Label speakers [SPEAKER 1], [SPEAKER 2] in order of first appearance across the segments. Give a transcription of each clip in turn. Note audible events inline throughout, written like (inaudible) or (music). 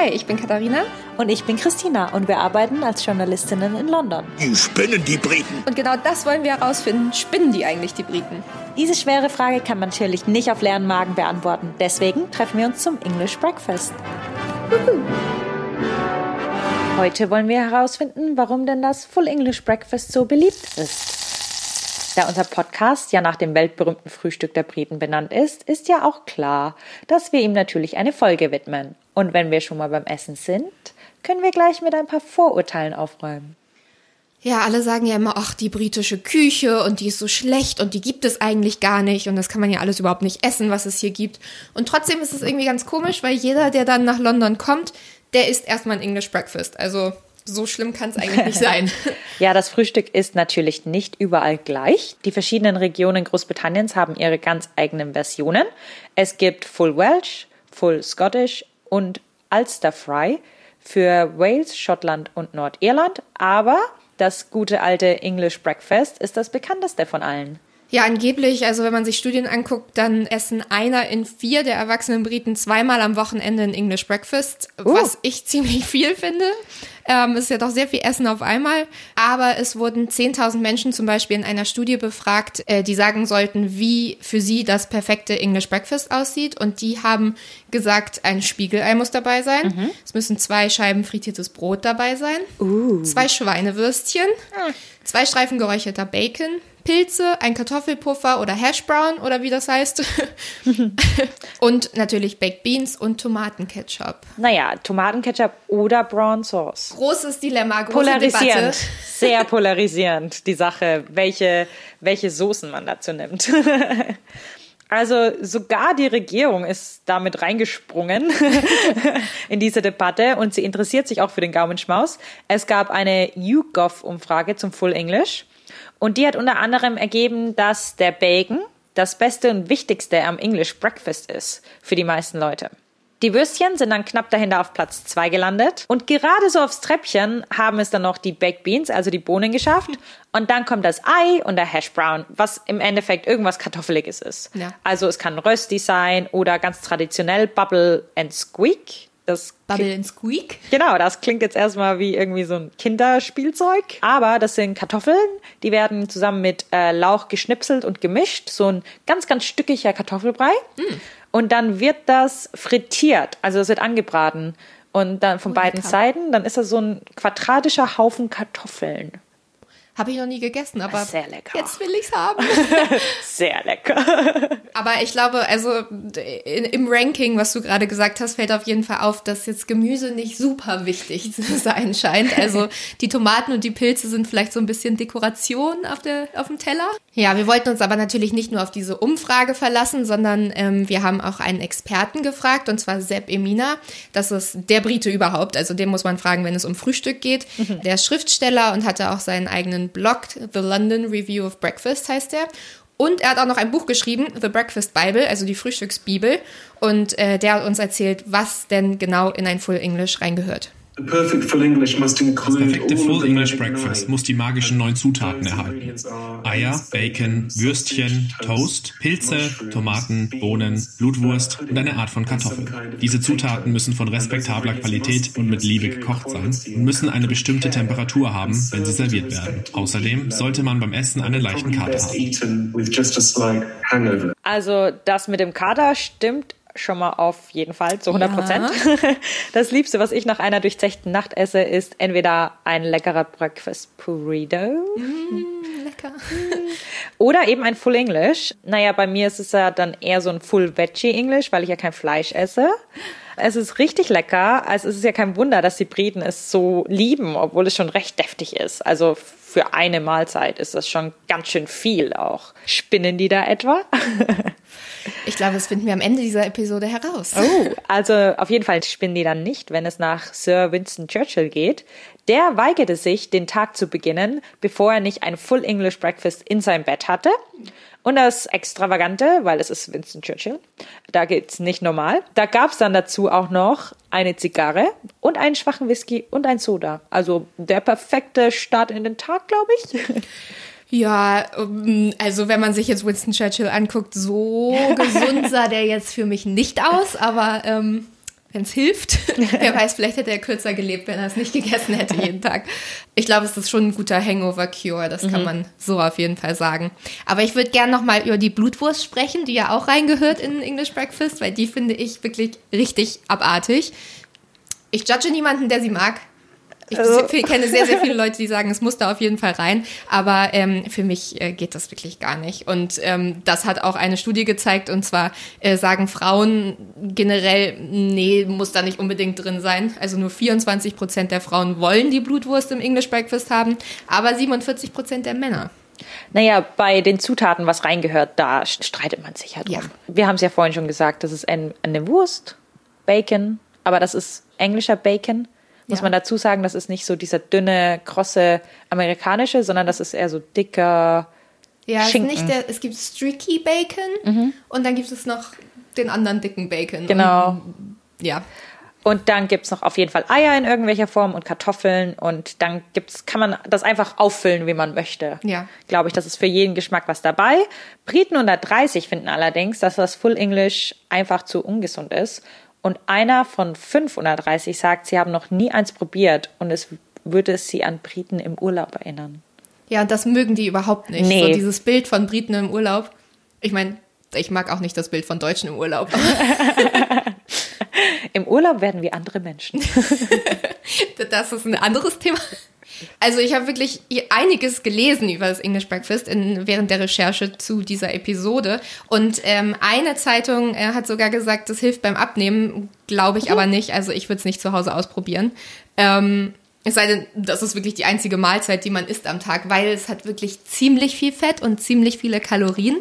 [SPEAKER 1] Hi, ich bin Katharina.
[SPEAKER 2] Und ich bin Christina und wir arbeiten als Journalistinnen in London.
[SPEAKER 3] Die spinnen die Briten.
[SPEAKER 1] Und genau das wollen wir herausfinden. Spinnen die eigentlich die Briten?
[SPEAKER 2] Diese schwere Frage kann man natürlich nicht auf leeren Magen beantworten. Deswegen treffen wir uns zum English Breakfast. Heute wollen wir herausfinden, warum denn das Full English Breakfast so beliebt ist. Da unser Podcast ja nach dem weltberühmten Frühstück der Briten benannt ist, ist ja auch klar, dass wir ihm natürlich eine Folge widmen. Und wenn wir schon mal beim Essen sind, können wir gleich mit ein paar Vorurteilen aufräumen.
[SPEAKER 1] Ja, alle sagen ja immer, ach, die britische Küche und die ist so schlecht und die gibt es eigentlich gar nicht und das kann man ja alles überhaupt nicht essen, was es hier gibt. Und trotzdem ist es irgendwie ganz komisch, weil jeder, der dann nach London kommt, der isst erstmal ein English Breakfast. Also so schlimm kann es eigentlich nicht sein. (laughs)
[SPEAKER 2] ja, das Frühstück ist natürlich nicht überall gleich. Die verschiedenen Regionen Großbritanniens haben ihre ganz eigenen Versionen. Es gibt Full Welsh, Full Scottish und Ulster Fry für Wales, Schottland und Nordirland. Aber das gute alte English Breakfast ist das bekannteste von allen.
[SPEAKER 1] Ja, angeblich, also wenn man sich Studien anguckt, dann essen einer in vier der erwachsenen Briten zweimal am Wochenende ein English Breakfast, uh. was ich (laughs) ziemlich viel finde. Ähm, ist ja doch sehr viel Essen auf einmal. Aber es wurden 10.000 Menschen zum Beispiel in einer Studie befragt, äh, die sagen sollten, wie für sie das perfekte English Breakfast aussieht. Und die haben gesagt, ein Spiegelei muss dabei sein. Mhm. Es müssen zwei Scheiben frittiertes Brot dabei sein. Uh. Zwei Schweinewürstchen. Mhm. Zwei Streifen geräucherter Bacon Pilze, ein Kartoffelpuffer oder Hashbrown oder wie das heißt. (laughs) und natürlich Baked Beans und Tomatenketchup.
[SPEAKER 2] Naja, Tomatenketchup oder Brown Sauce.
[SPEAKER 1] Großes Dilemma, große
[SPEAKER 2] Polarisierend.
[SPEAKER 1] Debatte.
[SPEAKER 2] Sehr (laughs) polarisierend, die Sache, welche, welche Soßen man dazu nimmt. (laughs) Also sogar die Regierung ist damit reingesprungen in diese Debatte und sie interessiert sich auch für den Gaumenschmaus. Es gab eine YouGov-Umfrage zum Full English und die hat unter anderem ergeben, dass der Bacon das Beste und Wichtigste am English Breakfast ist für die meisten Leute. Die Würstchen sind dann knapp dahinter auf Platz zwei gelandet. Und gerade so aufs Treppchen haben es dann noch die Baked Beans, also die Bohnen geschafft. Und dann kommt das Ei und der Hash Brown, was im Endeffekt irgendwas Kartoffeliges ist. Ja. Also es kann Rösti sein oder ganz traditionell Bubble and Squeak.
[SPEAKER 1] Das Bubble and Squeak?
[SPEAKER 2] Genau, das klingt jetzt erstmal wie irgendwie so ein Kinderspielzeug. Aber das sind Kartoffeln, die werden zusammen mit äh, Lauch geschnipselt und gemischt. So ein ganz, ganz stückiger Kartoffelbrei. Mm. Und dann wird das frittiert, also es wird angebraten. Und dann von oh, beiden Seiten, dann ist das so ein quadratischer Haufen Kartoffeln.
[SPEAKER 1] Habe ich noch nie gegessen, aber
[SPEAKER 2] sehr lecker.
[SPEAKER 1] jetzt will ich es haben. (laughs)
[SPEAKER 2] sehr lecker. (laughs)
[SPEAKER 1] aber ich glaube, also im Ranking, was du gerade gesagt hast, fällt auf jeden Fall auf, dass jetzt Gemüse nicht super wichtig (laughs) zu sein scheint. Also die Tomaten und die Pilze sind vielleicht so ein bisschen Dekoration auf, der, auf dem Teller. Ja, wir wollten uns aber natürlich nicht nur auf diese Umfrage verlassen, sondern ähm, wir haben auch einen Experten gefragt, und zwar Sepp Emina. Das ist der Brite überhaupt. Also den muss man fragen, wenn es um Frühstück geht. Mhm. Der Schriftsteller und hatte auch seinen eigenen Blog, The London Review of Breakfast heißt der. Und er hat auch noch ein Buch geschrieben, The Breakfast Bible, also die Frühstücksbibel. Und äh, der hat uns erzählt, was denn genau in ein Full English reingehört.
[SPEAKER 4] Das perfekte Full English Breakfast muss die magischen neun Zutaten erhalten. Eier, Bacon, Würstchen, Toast, Pilze, Tomaten, Bohnen, Blutwurst und eine Art von Kartoffel. Diese Zutaten müssen von respektabler Qualität und mit Liebe gekocht sein und müssen eine bestimmte Temperatur haben, wenn sie serviert werden. Außerdem sollte man beim Essen einen leichten Kater haben.
[SPEAKER 2] Also das mit dem Kater stimmt schon mal auf jeden Fall zu 100 Prozent. Ja. (laughs) Das Liebste, was ich nach einer durchzechten Nacht esse, ist entweder ein leckerer Breakfast Burrito.
[SPEAKER 1] Mm, lecker. (laughs)
[SPEAKER 2] Oder eben ein Full English. Naja, bei mir ist es ja dann eher so ein Full Veggie English, weil ich ja kein Fleisch esse. Es ist richtig lecker. Also es ist ja kein Wunder, dass die Briten es so lieben, obwohl es schon recht deftig ist. Also für eine Mahlzeit ist das schon ganz schön viel auch. Spinnen die da etwa? (laughs)
[SPEAKER 1] Ich glaube, das finden wir am Ende dieser Episode heraus.
[SPEAKER 2] Oh, also auf jeden Fall spinnen die dann nicht, wenn es nach Sir Winston Churchill geht. Der weigerte sich, den Tag zu beginnen, bevor er nicht ein Full English Breakfast in seinem Bett hatte. Und das Extravagante, weil es ist Winston Churchill, da geht's nicht normal. Da gab's dann dazu auch noch eine Zigarre und einen schwachen Whisky und ein Soda. Also der perfekte Start in den Tag, glaube ich. (laughs)
[SPEAKER 1] Ja, ähm, also wenn man sich jetzt Winston Churchill anguckt, so (laughs) gesund sah der jetzt für mich nicht aus, aber ähm, wenn es hilft. (laughs) Wer weiß, vielleicht hätte er kürzer gelebt, wenn er es nicht gegessen hätte jeden (laughs) Tag. Ich glaube, es ist schon ein guter Hangover-Cure, das kann mhm. man so auf jeden Fall sagen. Aber ich würde gerne nochmal über die Blutwurst sprechen, die ja auch reingehört in English Breakfast, weil die finde ich wirklich richtig abartig. Ich judge niemanden, der sie mag. Ich also. kenne sehr, sehr viele (laughs) Leute, die sagen, es muss da auf jeden Fall rein. Aber ähm, für mich äh, geht das wirklich gar nicht. Und ähm, das hat auch eine Studie gezeigt. Und zwar äh, sagen Frauen generell, nee, muss da nicht unbedingt drin sein. Also nur 24 Prozent der Frauen wollen die Blutwurst im English Breakfast haben, aber 47 Prozent der Männer.
[SPEAKER 2] Naja, bei den Zutaten, was reingehört, da streitet man sich halt drum. Ja. Wir haben es ja vorhin schon gesagt, das ist ein, eine Wurst, Bacon, aber das ist englischer Bacon muss ja. man dazu sagen, das ist nicht so dieser dünne, krosse amerikanische, sondern das ist eher so dicker.
[SPEAKER 1] Ja, Schinken. Es, der, es gibt Streaky Bacon mhm. und dann gibt es noch den anderen dicken Bacon.
[SPEAKER 2] Genau.
[SPEAKER 1] Und, ja.
[SPEAKER 2] Und dann gibt es noch auf jeden Fall Eier in irgendwelcher Form und Kartoffeln und dann gibt's, kann man das einfach auffüllen, wie man möchte.
[SPEAKER 1] Ja.
[SPEAKER 2] Glaube ich, das ist für jeden Geschmack was dabei. Briten unter 30 finden allerdings, dass das Full English einfach zu ungesund ist und einer von 530 sagt, sie haben noch nie eins probiert und es würde sie an Briten im Urlaub erinnern.
[SPEAKER 1] Ja, und das mögen die überhaupt nicht. Nee. So dieses Bild von Briten im Urlaub. Ich meine, ich mag auch nicht das Bild von Deutschen im Urlaub. (laughs)
[SPEAKER 2] Im Urlaub werden wir andere Menschen. (laughs)
[SPEAKER 1] das ist ein anderes Thema. Also ich habe wirklich einiges gelesen über das English Breakfast in, während der Recherche zu dieser Episode. Und ähm, eine Zeitung äh, hat sogar gesagt, das hilft beim Abnehmen. Glaube ich aber nicht. Also ich würde es nicht zu Hause ausprobieren. Ähm, es sei denn, das ist wirklich die einzige Mahlzeit, die man isst am Tag, weil es hat wirklich ziemlich viel Fett und ziemlich viele Kalorien.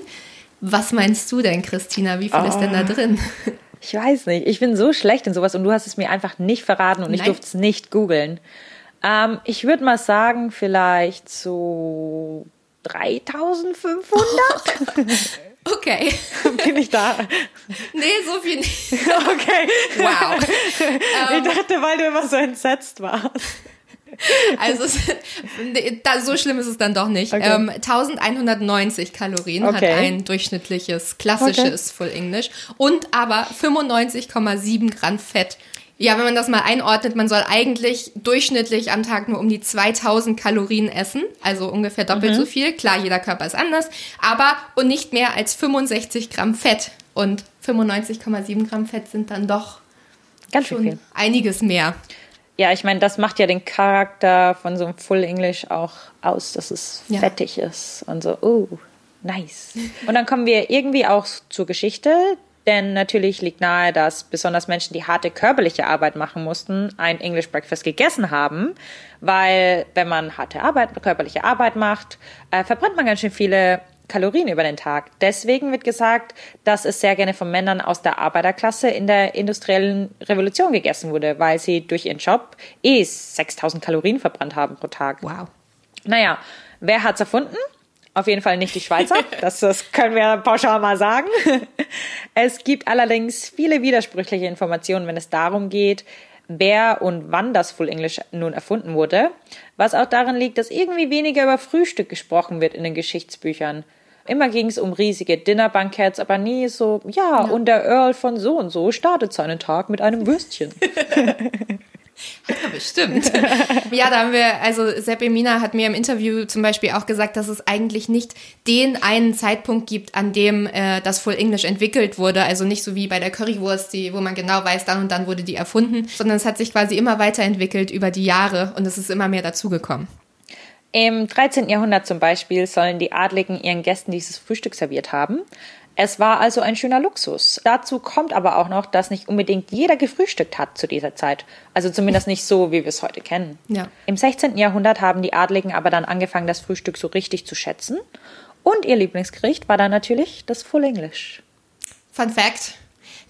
[SPEAKER 1] Was meinst du denn, Christina? Wie viel oh. ist denn da ah. drin?
[SPEAKER 2] Ich weiß nicht. Ich bin so schlecht in sowas und du hast es mir einfach nicht verraten und Nein. ich durfte es nicht googeln. Ähm, ich würde mal sagen, vielleicht so 3500. (laughs)
[SPEAKER 1] Okay.
[SPEAKER 2] Bin ich da?
[SPEAKER 1] Nee, so viel nicht.
[SPEAKER 2] Okay.
[SPEAKER 1] Wow. (laughs)
[SPEAKER 2] ich dachte, weil du immer so entsetzt warst.
[SPEAKER 1] Also da, so schlimm ist es dann doch nicht. Okay. Ähm, 1190 Kalorien okay. hat ein durchschnittliches, klassisches okay. Full English und aber 95,7 Gramm Fett. Ja, wenn man das mal einordnet, man soll eigentlich durchschnittlich am Tag nur um die 2000 Kalorien essen, also ungefähr doppelt mhm. so viel. Klar, jeder Körper ist anders, aber und nicht mehr als 65 Gramm Fett. Und 95,7 Gramm Fett sind dann doch
[SPEAKER 2] ganz schon viel.
[SPEAKER 1] einiges mehr.
[SPEAKER 2] Ja, ich meine, das macht ja den Charakter von so einem Full English auch aus, dass es ja. fettig ist und so, oh, nice. Und dann kommen wir irgendwie auch zur Geschichte denn natürlich liegt nahe, dass besonders Menschen, die harte körperliche Arbeit machen mussten, ein English Breakfast gegessen haben, weil wenn man harte Arbeit, körperliche Arbeit macht, äh, verbrennt man ganz schön viele Kalorien über den Tag. Deswegen wird gesagt, dass es sehr gerne von Männern aus der Arbeiterklasse in der industriellen Revolution gegessen wurde, weil sie durch ihren Job eh 6000 Kalorien verbrannt haben pro Tag.
[SPEAKER 1] Wow.
[SPEAKER 2] Naja, wer hat's erfunden? Auf jeden Fall nicht die Schweizer, (laughs) das, das können wir pauschal mal sagen. Es gibt allerdings viele widersprüchliche Informationen, wenn es darum geht, wer und wann das Full English nun erfunden wurde, was auch daran liegt, dass irgendwie weniger über Frühstück gesprochen wird in den Geschichtsbüchern. Immer ging es um riesige Dinnerbanketts, aber nie so, ja, ja, und der Earl von so und so startet seinen Tag mit einem Würstchen. (laughs)
[SPEAKER 1] Ja, (laughs) bestimmt. ja, da haben wir, also Sepp Emina hat mir im Interview zum Beispiel auch gesagt, dass es eigentlich nicht den einen Zeitpunkt gibt, an dem äh, das Full English entwickelt wurde. Also nicht so wie bei der Currywurst, die, wo man genau weiß, dann und dann wurde die erfunden, sondern es hat sich quasi immer weiterentwickelt über die Jahre und es ist immer mehr dazugekommen.
[SPEAKER 2] Im 13. Jahrhundert zum Beispiel sollen die Adligen ihren Gästen dieses Frühstück serviert haben. Es war also ein schöner Luxus. Dazu kommt aber auch noch, dass nicht unbedingt jeder gefrühstückt hat zu dieser Zeit. Also zumindest nicht so, wie wir es heute kennen.
[SPEAKER 1] Ja.
[SPEAKER 2] Im 16. Jahrhundert haben die Adligen aber dann angefangen, das Frühstück so richtig zu schätzen. Und ihr Lieblingsgericht war dann natürlich das Full English.
[SPEAKER 1] Fun Fact.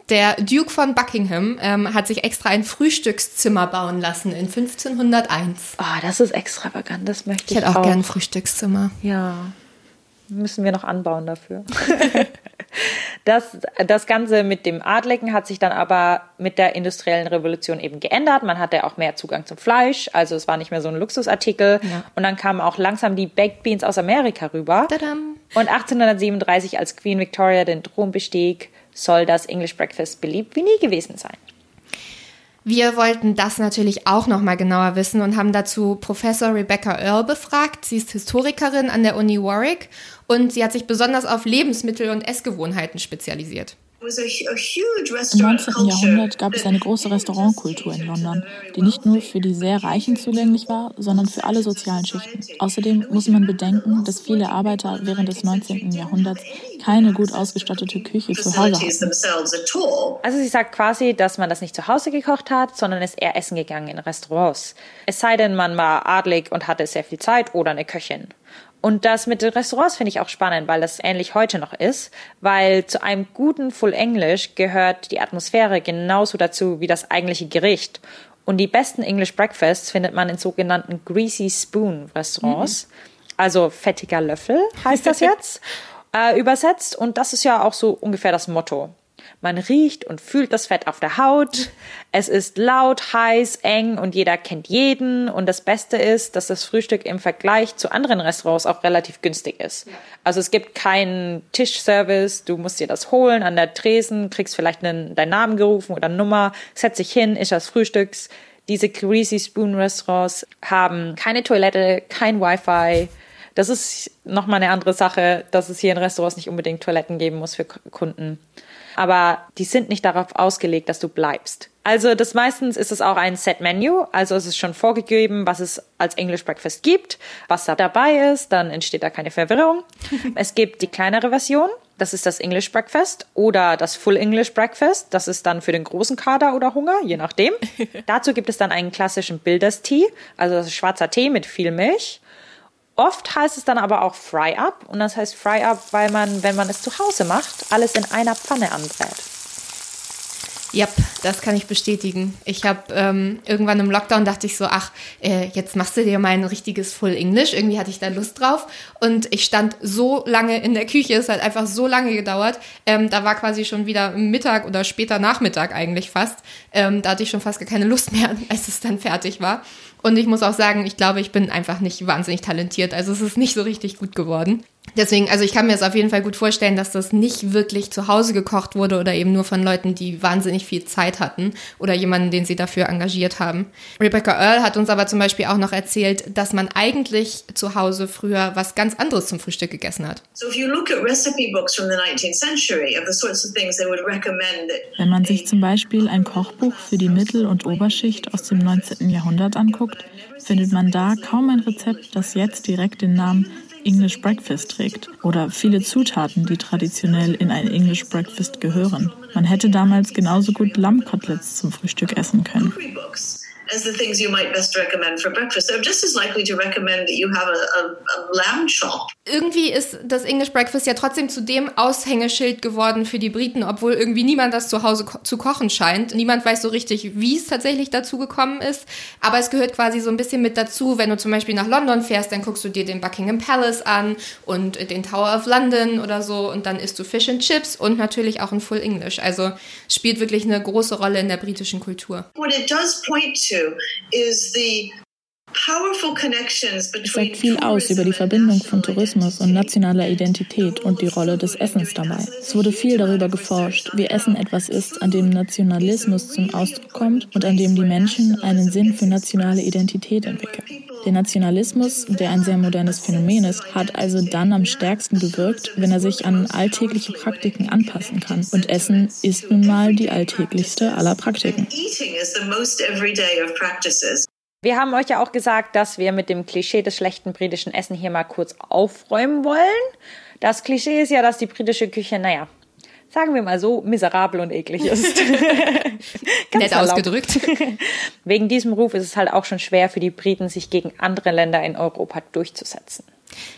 [SPEAKER 1] Der Duke von Buckingham ähm, hat sich extra ein Frühstückszimmer bauen lassen in 1501.
[SPEAKER 2] Oh, ah, das ist extravagant, das möchte ich,
[SPEAKER 1] ich hätte auch, auch. gerne ein Frühstückszimmer.
[SPEAKER 2] Ja, müssen wir noch anbauen dafür. (laughs) Das, das Ganze mit dem Adligen hat sich dann aber mit der industriellen Revolution eben geändert. Man hatte auch mehr Zugang zum Fleisch, also es war nicht mehr so ein Luxusartikel. Ja. Und dann kamen auch langsam die Baked Beans aus Amerika rüber.
[SPEAKER 1] Tadam.
[SPEAKER 2] Und 1837, als Queen Victoria den Thron bestieg, soll das English Breakfast beliebt wie nie gewesen sein.
[SPEAKER 1] Wir wollten das natürlich auch noch mal genauer wissen und haben dazu Professor Rebecca Earl befragt. Sie ist Historikerin an der Uni Warwick und sie hat sich besonders auf Lebensmittel und Essgewohnheiten spezialisiert.
[SPEAKER 3] Im 19. Jahrhundert gab es eine große Restaurantkultur in London, die nicht nur für die sehr Reichen zugänglich war, sondern für alle sozialen Schichten. Außerdem muss man bedenken, dass viele Arbeiter während des 19. Jahrhunderts keine gut ausgestattete Küche zu Hause hatten.
[SPEAKER 2] Also sie sagt quasi, dass man das nicht zu Hause gekocht hat, sondern ist eher essen gegangen in Restaurants. Es sei denn, man war adlig und hatte sehr viel Zeit oder eine Köchin. Und das mit den Restaurants finde ich auch spannend, weil das ähnlich heute noch ist, weil zu einem guten Full English gehört die Atmosphäre genauso dazu wie das eigentliche Gericht. Und die besten English Breakfasts findet man in sogenannten Greasy Spoon Restaurants. Mhm. Also fettiger Löffel heißt das (laughs) jetzt äh, übersetzt. Und das ist ja auch so ungefähr das Motto. Man riecht und fühlt das Fett auf der Haut. Es ist laut, heiß, eng und jeder kennt jeden. Und das Beste ist, dass das Frühstück im Vergleich zu anderen Restaurants auch relativ günstig ist. Also es gibt keinen Tischservice. Du musst dir das holen an der Tresen, kriegst vielleicht einen, deinen Namen gerufen oder Nummer, setz dich hin, ist das Frühstücks. Diese Greasy Spoon Restaurants haben keine Toilette, kein Wi-Fi. Das ist nochmal eine andere Sache, dass es hier in Restaurants nicht unbedingt Toiletten geben muss für Kunden aber die sind nicht darauf ausgelegt, dass du bleibst. Also das meistens ist es auch ein Set Menu, also es ist schon vorgegeben, was es als English Breakfast gibt, was da dabei ist, dann entsteht da keine Verwirrung. (laughs) es gibt die kleinere Version, das ist das English Breakfast oder das Full English Breakfast, das ist dann für den großen Kader oder Hunger, je nachdem. (laughs) Dazu gibt es dann einen klassischen Builders Tea, also das ist schwarzer Tee mit viel Milch. Oft heißt es dann aber auch Fry Up und das heißt Fry Up, weil man, wenn man es zu Hause macht, alles in einer Pfanne anbrät.
[SPEAKER 1] Ja, das kann ich bestätigen. Ich habe ähm, irgendwann im Lockdown dachte ich so, ach, äh, jetzt machst du dir mal ein richtiges Full English. Irgendwie hatte ich da Lust drauf. Und ich stand so lange in der Küche, es hat einfach so lange gedauert. Ähm, da war quasi schon wieder Mittag oder später Nachmittag eigentlich fast. Ähm, da hatte ich schon fast gar keine Lust mehr, (laughs) als es dann fertig war. Und ich muss auch sagen, ich glaube, ich bin einfach nicht wahnsinnig talentiert. Also es ist nicht so richtig gut geworden. Deswegen, also ich kann mir es auf jeden Fall gut vorstellen, dass das nicht wirklich zu Hause gekocht wurde oder eben nur von Leuten, die wahnsinnig viel Zeit hatten oder jemanden, den sie dafür engagiert haben. Rebecca Earl hat uns aber zum Beispiel auch noch erzählt, dass man eigentlich zu Hause früher was ganz anderes zum Frühstück gegessen hat.
[SPEAKER 3] Wenn man sich zum Beispiel ein Kochbuch für die Mittel- und Oberschicht aus dem 19. Jahrhundert anguckt, findet man da kaum ein Rezept, das jetzt direkt den Namen English Breakfast trägt oder viele Zutaten, die traditionell in ein English Breakfast gehören. Man hätte damals genauso gut Lammkoteletts zum Frühstück essen können as the things you might best recommend for breakfast. I'm just as likely to recommend that you have a, a, a lamb chop.
[SPEAKER 1] Irgendwie ist das English Breakfast ja trotzdem zu dem Aushängeschild geworden für die Briten, obwohl irgendwie niemand das zu Hause ko zu kochen scheint. Niemand weiß so richtig, wie es tatsächlich dazu gekommen ist. Aber es gehört quasi so ein bisschen mit dazu. Wenn du zum Beispiel nach London fährst, dann guckst du dir den Buckingham Palace an und den Tower of London oder so und dann isst du Fish and Chips und natürlich auch ein Full English. Also spielt wirklich eine große Rolle in der britischen Kultur.
[SPEAKER 3] What it does point to is the es sagt viel aus über die Verbindung von Tourismus und nationaler Identität und die Rolle des Essens dabei. Es wurde viel darüber geforscht, wie Essen etwas ist, an dem Nationalismus zum Ausdruck kommt und an dem die Menschen einen Sinn für nationale Identität entwickeln. Der Nationalismus, der ein sehr modernes Phänomen ist, hat also dann am stärksten gewirkt, wenn er sich an alltägliche Praktiken anpassen kann. Und Essen ist nun mal die alltäglichste aller Praktiken.
[SPEAKER 2] Wir haben euch ja auch gesagt, dass wir mit dem Klischee des schlechten britischen Essen hier mal kurz aufräumen wollen. Das Klischee ist ja, dass die britische Küche, naja, sagen wir mal so, miserabel und eklig ist. (laughs)
[SPEAKER 1] Nett ausgedrückt.
[SPEAKER 2] Wegen diesem Ruf ist es halt auch schon schwer für die Briten, sich gegen andere Länder in Europa durchzusetzen.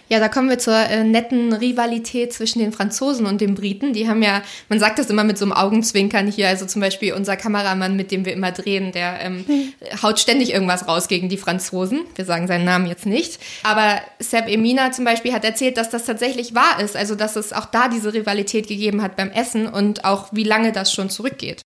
[SPEAKER 1] Ja, da kommen wir zur äh, netten Rivalität zwischen den Franzosen und den Briten. Die haben ja, man sagt das immer mit so einem Augenzwinkern hier, also zum Beispiel unser Kameramann, mit dem wir immer drehen, der ähm, hm. haut ständig irgendwas raus gegen die Franzosen. Wir sagen seinen Namen jetzt nicht. Aber Seb Emina zum Beispiel hat erzählt, dass das tatsächlich wahr ist, also dass es auch da diese Rivalität gegeben hat beim Essen und auch wie lange das schon zurückgeht.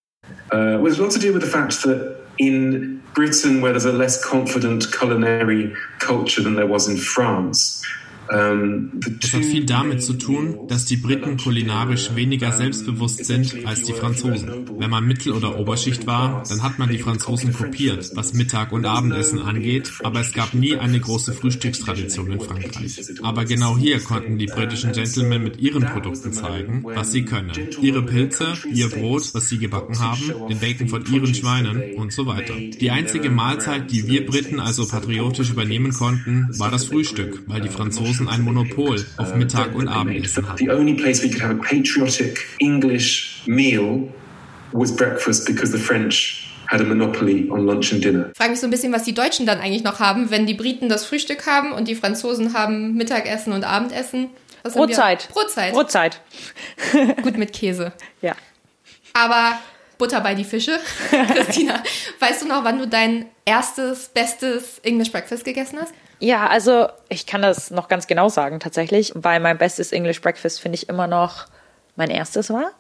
[SPEAKER 1] Uh, well, it's got to do with the fact that in Britain, where there's a less confident culinary culture than there was in France,
[SPEAKER 4] Es hat viel damit zu tun, dass die Briten kulinarisch weniger selbstbewusst sind als die Franzosen. Wenn man Mittel- oder Oberschicht war, dann hat man die Franzosen kopiert, was Mittag- und Abendessen angeht, aber es gab nie eine große Frühstückstradition in Frankreich. Aber genau hier konnten die britischen Gentlemen mit ihren Produkten zeigen, was sie können. Ihre Pilze, ihr Brot, was sie gebacken haben, den Bacon von ihren Schweinen und so weiter. Die einzige Mahlzeit, die wir Briten also patriotisch übernehmen konnten, war das Frühstück, weil die Franzosen Franzosen ein Monopol auf Mittag- und Abendessen hatten.
[SPEAKER 5] The only place we could have a patriotic English meal was breakfast because the French had a monopoly on lunch and dinner.
[SPEAKER 1] Frage mich so ein bisschen, was die Deutschen dann eigentlich noch haben, wenn die Briten das Frühstück haben und die Franzosen haben Mittagessen und Abendessen.
[SPEAKER 2] Was Brotzeit.
[SPEAKER 1] Brotzeit.
[SPEAKER 2] Brotzeit. (laughs)
[SPEAKER 1] Gut mit Käse.
[SPEAKER 2] Ja.
[SPEAKER 1] Aber Butter bei die Fische. (laughs) Christina, weißt du noch, wann du dein erstes, bestes English Breakfast gegessen hast?
[SPEAKER 2] Ja, also ich kann das noch ganz genau sagen tatsächlich, weil mein bestes English Breakfast finde ich immer noch mein erstes war.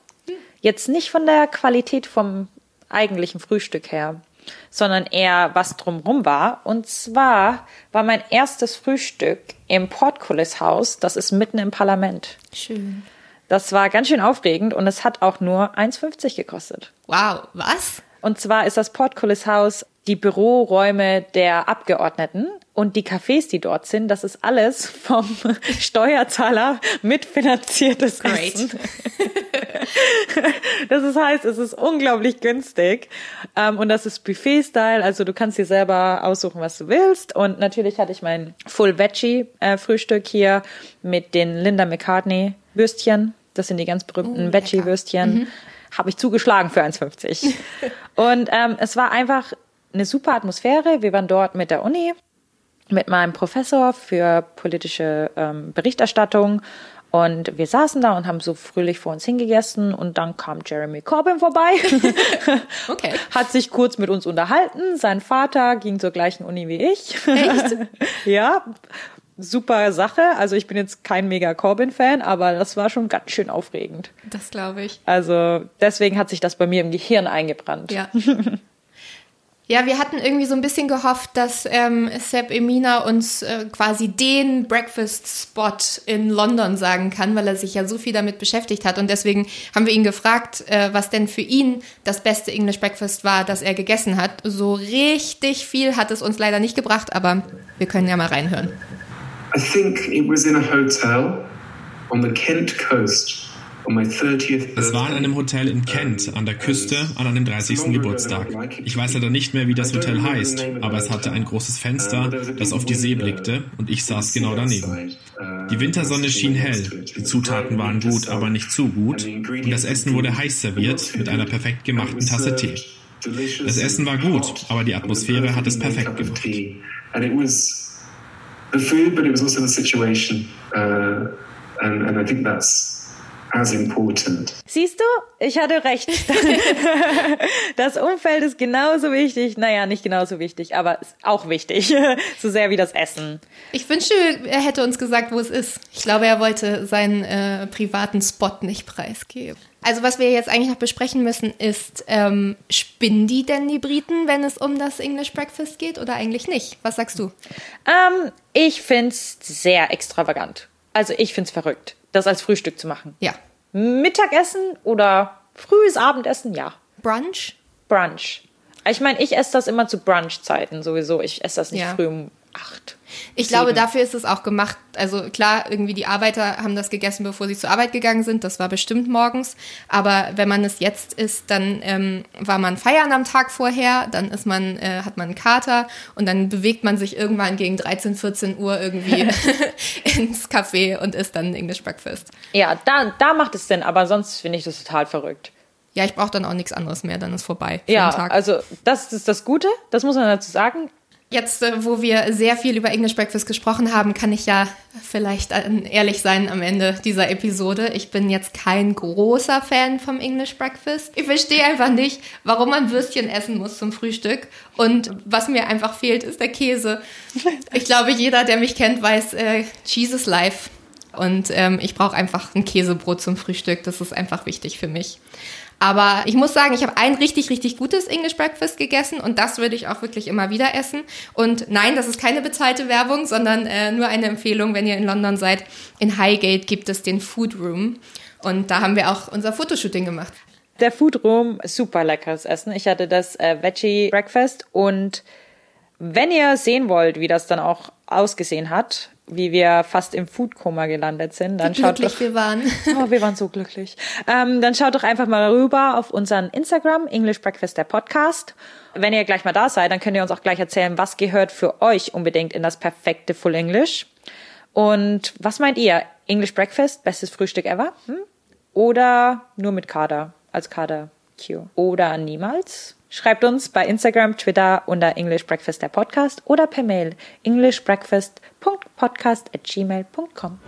[SPEAKER 2] Jetzt nicht von der Qualität vom eigentlichen Frühstück her, sondern eher was drumrum war. Und zwar war mein erstes Frühstück im Portcullis Haus, das ist mitten im Parlament.
[SPEAKER 1] Schön.
[SPEAKER 2] Das war ganz schön aufregend und es hat auch nur 1,50 gekostet.
[SPEAKER 1] Wow, was?
[SPEAKER 2] Und zwar ist das Portcullis Haus die Büroräume der Abgeordneten und die Cafés, die dort sind, das ist alles vom (laughs) Steuerzahler mitfinanziertes
[SPEAKER 1] Great.
[SPEAKER 2] Essen. (laughs) Das ist, heißt, es ist unglaublich günstig ähm, und das ist Buffet-Style, also du kannst dir selber aussuchen, was du willst und natürlich hatte ich mein Full Veggie äh, hier mit den Linda McCartney Würstchen, das sind die ganz berühmten
[SPEAKER 1] Oh,
[SPEAKER 2] Veggie Würstchen. Habe ich zugeschlagen für 1,50. (laughs) und ähm, es war einfach eine super Atmosphäre. Wir waren dort mit der Uni, mit meinem Professor für politische ähm, Berichterstattung. Und wir saßen da und haben so fröhlich vor uns hingegessen. Und dann kam Jeremy Corbyn vorbei, (laughs)
[SPEAKER 1] Okay.
[SPEAKER 2] hat sich kurz mit uns unterhalten. Sein Vater ging zur gleichen Uni wie ich.
[SPEAKER 1] Echt? (laughs)
[SPEAKER 2] ja, super Sache. Also ich bin jetzt kein mega Corbyn-Fan, aber das war schon ganz schön aufregend.
[SPEAKER 1] Das glaube ich.
[SPEAKER 2] Also deswegen hat sich das bei mir im Gehirn eingebrannt.
[SPEAKER 1] Ja. (laughs) Ja, wir hatten irgendwie so ein bisschen gehofft, dass ähm, Sepp Emina uns äh, quasi den Breakfast-Spot in London sagen kann, weil er sich ja so viel damit beschäftigt hat. Und deswegen haben wir ihn gefragt, äh, was denn für ihn das beste English Breakfast war, das er gegessen hat. So richtig viel hat es uns leider nicht gebracht, aber wir können ja mal reinhören.
[SPEAKER 5] I think it was in a hotel on the Kent coast on my 30th
[SPEAKER 4] Es war in einem Hotel in Kent an der Küste an einem 30. Geburtstag. Ich weiß leider nicht mehr, wie das Hotel heißt, aber es hatte ein großes Fenster, das auf die See blickte und ich saß genau daneben. Die Wintersonne schien hell, die Zutaten waren gut, aber nicht zu gut und das Essen wurde heiß serviert mit einer perfekt gemachten Tasse Tee. Das Essen war gut, aber die Atmosphäre hat es perfekt gemacht.
[SPEAKER 5] The food, but it was also the situation. Uh, and, and I think that's as important.
[SPEAKER 2] Siehst du, ich hatte recht. (laughs) Das Umfeld ist genauso wichtig. Naja, nicht genauso wichtig, aber auch wichtig. (laughs) So sehr wie das Essen.
[SPEAKER 1] Ich wünschte, er hätte uns gesagt, wo es ist. Ich glaube, er wollte seinen äh, privaten Spot nicht preisgeben. Also was wir jetzt eigentlich noch besprechen müssen, ist, ähm, spinnen die denn die Briten, wenn es um das English Breakfast geht oder eigentlich nicht? Was sagst du?
[SPEAKER 2] Ähm, ich find's sehr extravagant. Also ich find's verrückt, das als Frühstück zu machen.
[SPEAKER 1] Ja.
[SPEAKER 2] Mittagessen oder frühes Abendessen, ja.
[SPEAKER 1] Brunch?
[SPEAKER 2] Brunch. Ich meine, ich esse das immer zu Brunch-Zeiten sowieso. Ich esse das nicht
[SPEAKER 1] Ja.
[SPEAKER 2] früh um acht.
[SPEAKER 1] Ich glaube, dafür ist es auch gemacht. Also klar, irgendwie die Arbeiter haben das gegessen, bevor sie zur Arbeit gegangen sind. Das war bestimmt morgens. Aber wenn man es jetzt isst, dann ähm, war man feiern am Tag vorher, dann ist man, äh, hat man einen Kater und dann bewegt man sich irgendwann gegen 13, 14 Uhr irgendwie (laughs) (laughs) ins Café und isst dann ein English Breakfast.
[SPEAKER 2] Ja, da, da macht es Sinn, aber sonst finde ich das total verrückt.
[SPEAKER 1] Ja, ich brauche dann auch nichts anderes mehr, dann ist vorbei.
[SPEAKER 2] Ja, also das ist das Gute, das muss man dazu sagen.
[SPEAKER 1] Jetzt, äh, wo wir sehr viel über English Breakfast gesprochen haben, kann ich ja vielleicht äh, ehrlich sein am Ende dieser Episode. Ich bin jetzt kein großer Fan vom English Breakfast. Ich verstehe einfach nicht, warum man Würstchen essen muss zum Frühstück. Und was mir einfach fehlt, ist der Käse. Ich glaube, jeder, der mich kennt, weiß, äh, Cheese is life. Und ähm, ich brauche einfach ein Käsebrot zum Frühstück. Das ist einfach wichtig für mich. Aber ich muss sagen, ich habe ein richtig, richtig gutes English Breakfast gegessen und das würde ich auch wirklich immer wieder essen. Und nein, das ist keine bezahlte Werbung, sondern äh, nur eine Empfehlung, wenn ihr in London seid. In Highgate gibt es den Food Room und da haben wir auch unser Fotoshooting gemacht.
[SPEAKER 2] Der Food Room, super leckeres Essen. Ich hatte das äh, Veggie Breakfast und wenn ihr sehen wollt, wie das dann auch ausgesehen hat, wie wir fast im Foodkoma gelandet sind, dann
[SPEAKER 1] wie
[SPEAKER 2] schaut doch.
[SPEAKER 1] wir waren. (laughs)
[SPEAKER 2] Oh, wir waren so glücklich. Ähm, dann schaut doch einfach mal rüber auf unseren Instagram, English Breakfast, der Podcast. Wenn ihr gleich mal da seid, dann könnt ihr uns auch gleich erzählen, was gehört für euch unbedingt in das perfekte Full English. Und was meint ihr? English Breakfast, bestes Frühstück ever? Hm? Oder nur mit Kader, als Kader Q? Oder niemals? Schreibt uns bei Instagram, Twitter unter English Breakfast der Podcast oder per Mail englishbreakfast.podcast at gmail.com.